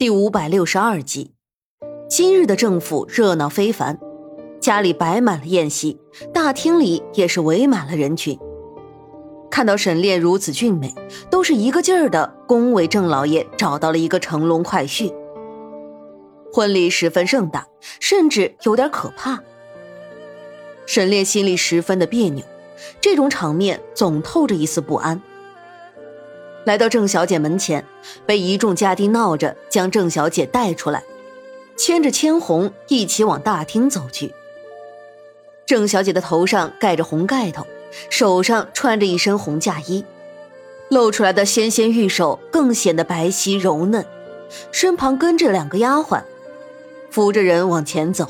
第五百六十二集，今日的政府热闹非凡，家里摆满了宴席，大厅里也是围满了人群。看到沈炼如此俊美，都是一个劲儿的恭维郑老爷找到了一个乘龙快婿。婚礼十分盛大，甚至有点可怕。沈炼心里十分的别扭，这种场面总透着一丝不安。来到郑小姐门前，被一众家丁闹着将郑小姐带出来，牵着千红一起往大厅走去。郑小姐的头上盖着红盖头，手上穿着一身红嫁衣，露出来的纤纤玉手更显得白皙柔嫩，身旁跟着两个丫鬟，扶着人往前走。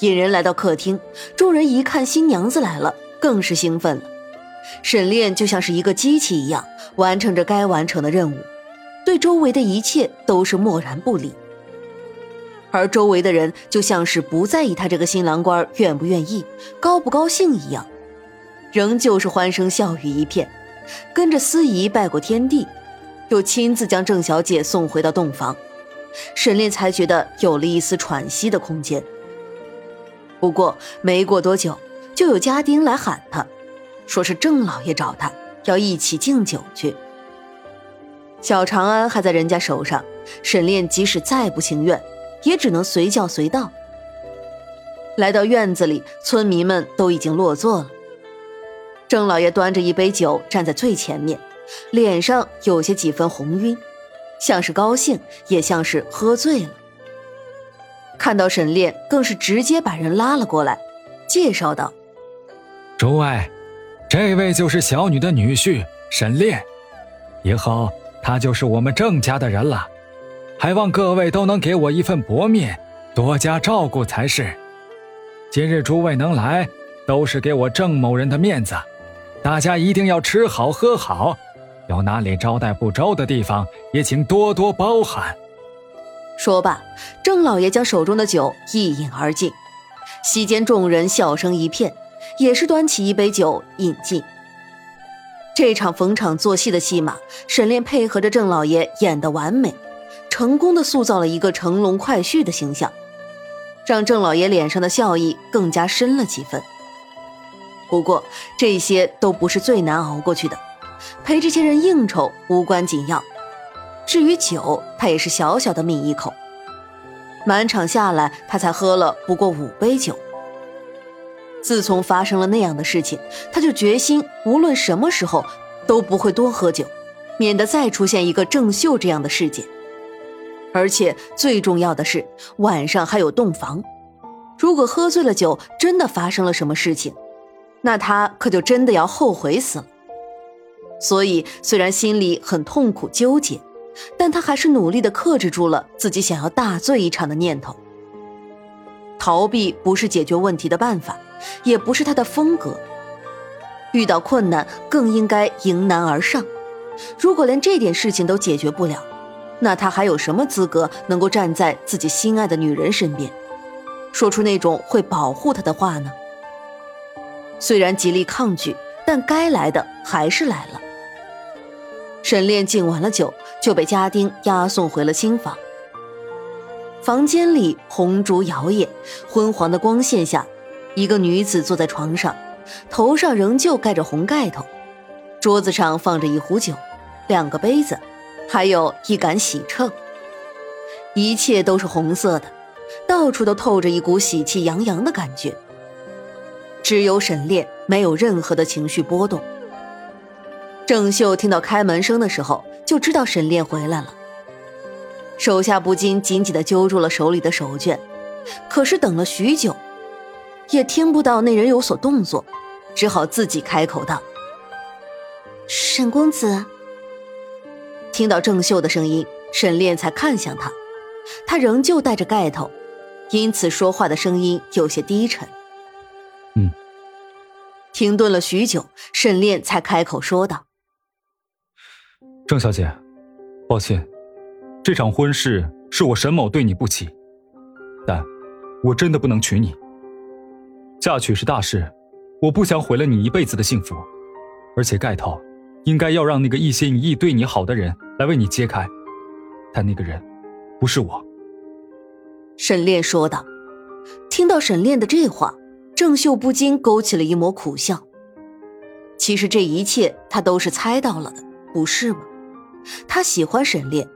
引人来到客厅，众人一看新娘子来了，更是兴奋了。沈炼就像是一个机器一样，完成着该完成的任务，对周围的一切都是漠然不理。而周围的人就像是不在意他这个新郎官愿不愿意、高不高兴一样，仍旧是欢声笑语一片，跟着司仪拜过天地，又亲自将郑小姐送回到洞房。沈炼才觉得有了一丝喘息的空间。不过没过多久，就有家丁来喊他。说是郑老爷找他，要一起敬酒去。小长安还在人家手上，沈炼即使再不情愿，也只能随叫随到。来到院子里，村民们都已经落座了。郑老爷端着一杯酒站在最前面，脸上有些几分红晕，像是高兴，也像是喝醉了。看到沈炼，更是直接把人拉了过来，介绍道：“诸位。”这位就是小女的女婿沈炼，以后他就是我们郑家的人了，还望各位都能给我一份薄面，多加照顾才是。今日诸位能来，都是给我郑某人的面子，大家一定要吃好喝好，有哪里招待不周的地方，也请多多包涵。说罢，郑老爷将手中的酒一饮而尽，席间众人笑声一片。也是端起一杯酒饮尽。这场逢场作戏的戏码，沈炼配合着郑老爷演得完美，成功的塑造了一个乘龙快婿的形象，让郑老爷脸上的笑意更加深了几分。不过这些都不是最难熬过去的，陪这些人应酬无关紧要。至于酒，他也是小小的抿一口，满场下来，他才喝了不过五杯酒。自从发生了那样的事情，他就决心无论什么时候都不会多喝酒，免得再出现一个郑秀这样的事件。而且最重要的是，晚上还有洞房，如果喝醉了酒，真的发生了什么事情，那他可就真的要后悔死了。所以虽然心里很痛苦纠结，但他还是努力的克制住了自己想要大醉一场的念头。逃避不是解决问题的办法。也不是他的风格。遇到困难更应该迎难而上。如果连这点事情都解决不了，那他还有什么资格能够站在自己心爱的女人身边，说出那种会保护他的话呢？虽然极力抗拒，但该来的还是来了。沈炼敬完了酒，就被家丁押送回了新房。房间里红烛摇曳，昏黄的光线下。一个女子坐在床上，头上仍旧盖着红盖头，桌子上放着一壶酒，两个杯子，还有一杆喜秤，一切都是红色的，到处都透着一股喜气洋洋的感觉。只有沈炼没有任何的情绪波动。郑秀听到开门声的时候，就知道沈炼回来了，手下不禁紧紧地揪住了手里的手绢，可是等了许久。也听不到那人有所动作，只好自己开口道：“沈公子。”听到郑秀的声音，沈炼才看向他，他仍旧戴着盖头，因此说话的声音有些低沉。“嗯。”停顿了许久，沈炼才开口说道：“郑小姐，抱歉，这场婚事是我沈某对你不起，但我真的不能娶你。”嫁娶是大事，我不想毁了你一辈子的幸福，而且盖头应该要让那个一心一意对你好的人来为你揭开。但那个人不是我。”沈炼说道。听到沈炼的这话，郑秀不禁勾起了一抹苦笑。其实这一切他都是猜到了的，不是吗？他喜欢沈炼，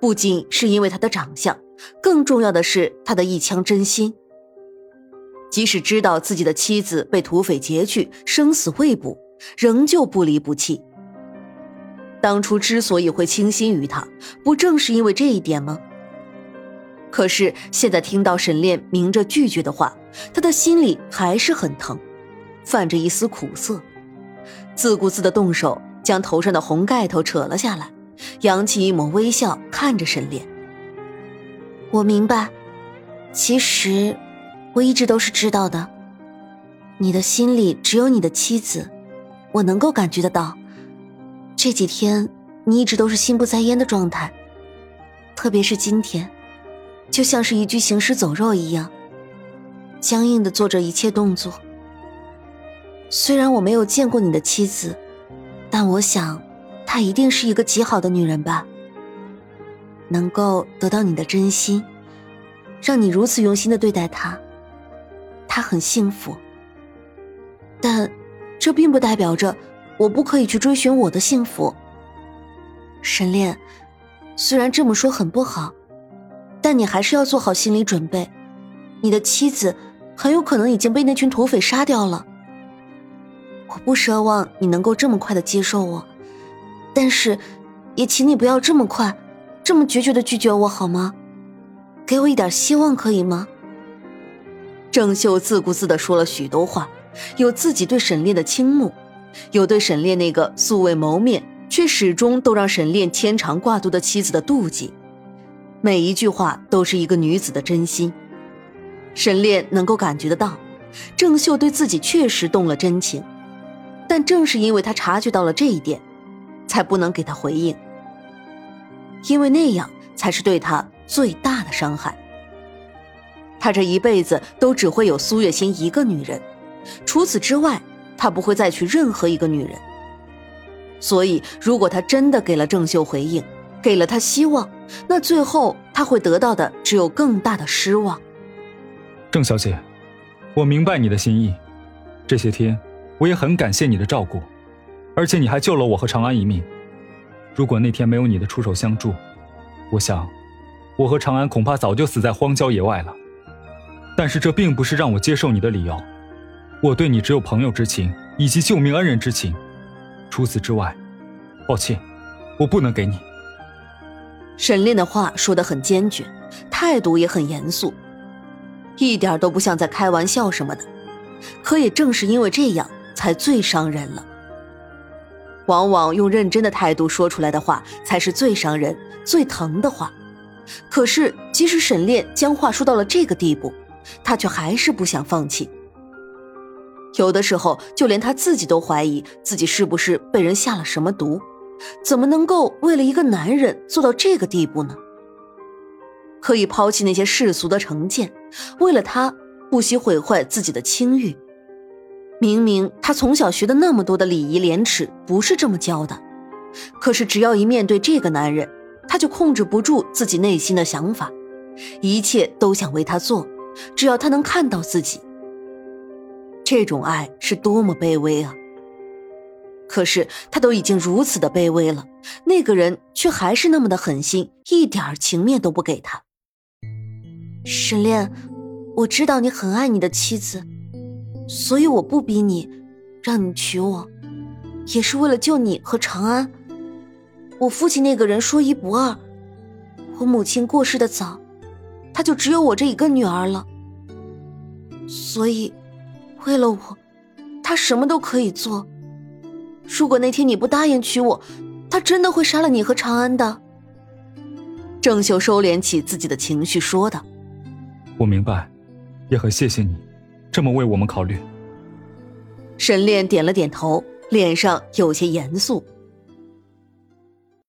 不仅是因为他的长相，更重要的是他的一腔真心。即使知道自己的妻子被土匪劫去，生死未卜，仍旧不离不弃。当初之所以会倾心于他，不正是因为这一点吗？可是现在听到沈炼明着拒绝的话，他的心里还是很疼，泛着一丝苦涩，自顾自的动手将头上的红盖头扯了下来，扬起一抹微笑看着沈炼。我明白，其实。我一直都是知道的，你的心里只有你的妻子，我能够感觉得到。这几天你一直都是心不在焉的状态，特别是今天，就像是一具行尸走肉一样，僵硬的做着一切动作。虽然我没有见过你的妻子，但我想，她一定是一个极好的女人吧，能够得到你的真心，让你如此用心的对待她。她很幸福，但这并不代表着我不可以去追寻我的幸福。沈炼，虽然这么说很不好，但你还是要做好心理准备，你的妻子很有可能已经被那群土匪杀掉了。我不奢望你能够这么快的接受我，但是也请你不要这么快、这么决绝的拒绝我好吗？给我一点希望可以吗？郑秀自顾自的说了许多话，有自己对沈炼的倾慕，有对沈炼那个素未谋面却始终都让沈炼牵肠挂肚的妻子的妒忌，每一句话都是一个女子的真心。沈炼能够感觉得到，郑秀对自己确实动了真情，但正是因为他察觉到了这一点，才不能给他回应，因为那样才是对他最大的伤害。他这一辈子都只会有苏月心一个女人，除此之外，他不会再娶任何一个女人。所以，如果他真的给了郑秀回应，给了他希望，那最后他会得到的只有更大的失望。郑小姐，我明白你的心意，这些天我也很感谢你的照顾，而且你还救了我和长安一命。如果那天没有你的出手相助，我想，我和长安恐怕早就死在荒郊野外了。但是这并不是让我接受你的理由，我对你只有朋友之情以及救命恩人之情，除此之外，抱歉，我不能给你。沈炼的话说得很坚决，态度也很严肃，一点都不像在开玩笑什么的。可也正是因为这样，才最伤人了。往往用认真的态度说出来的话，才是最伤人、最疼的话。可是，即使沈炼将话说到了这个地步，他却还是不想放弃。有的时候，就连他自己都怀疑自己是不是被人下了什么毒，怎么能够为了一个男人做到这个地步呢？可以抛弃那些世俗的成见，为了他不惜毁坏自己的清誉。明明他从小学的那么多的礼仪廉耻不是这么教的，可是只要一面对这个男人，他就控制不住自己内心的想法，一切都想为他做。只要他能看到自己，这种爱是多么卑微啊！可是他都已经如此的卑微了，那个人却还是那么的狠心，一点情面都不给他。沈炼，我知道你很爱你的妻子，所以我不逼你，让你娶我，也是为了救你和长安。我父亲那个人说一不二，我母亲过世的早。他就只有我这一个女儿了，所以，为了我，他什么都可以做。如果那天你不答应娶我，他真的会杀了你和长安的。郑秀收敛起自己的情绪，说道：“我明白，也很谢谢你，这么为我们考虑。”沈炼点了点头，脸上有些严肃。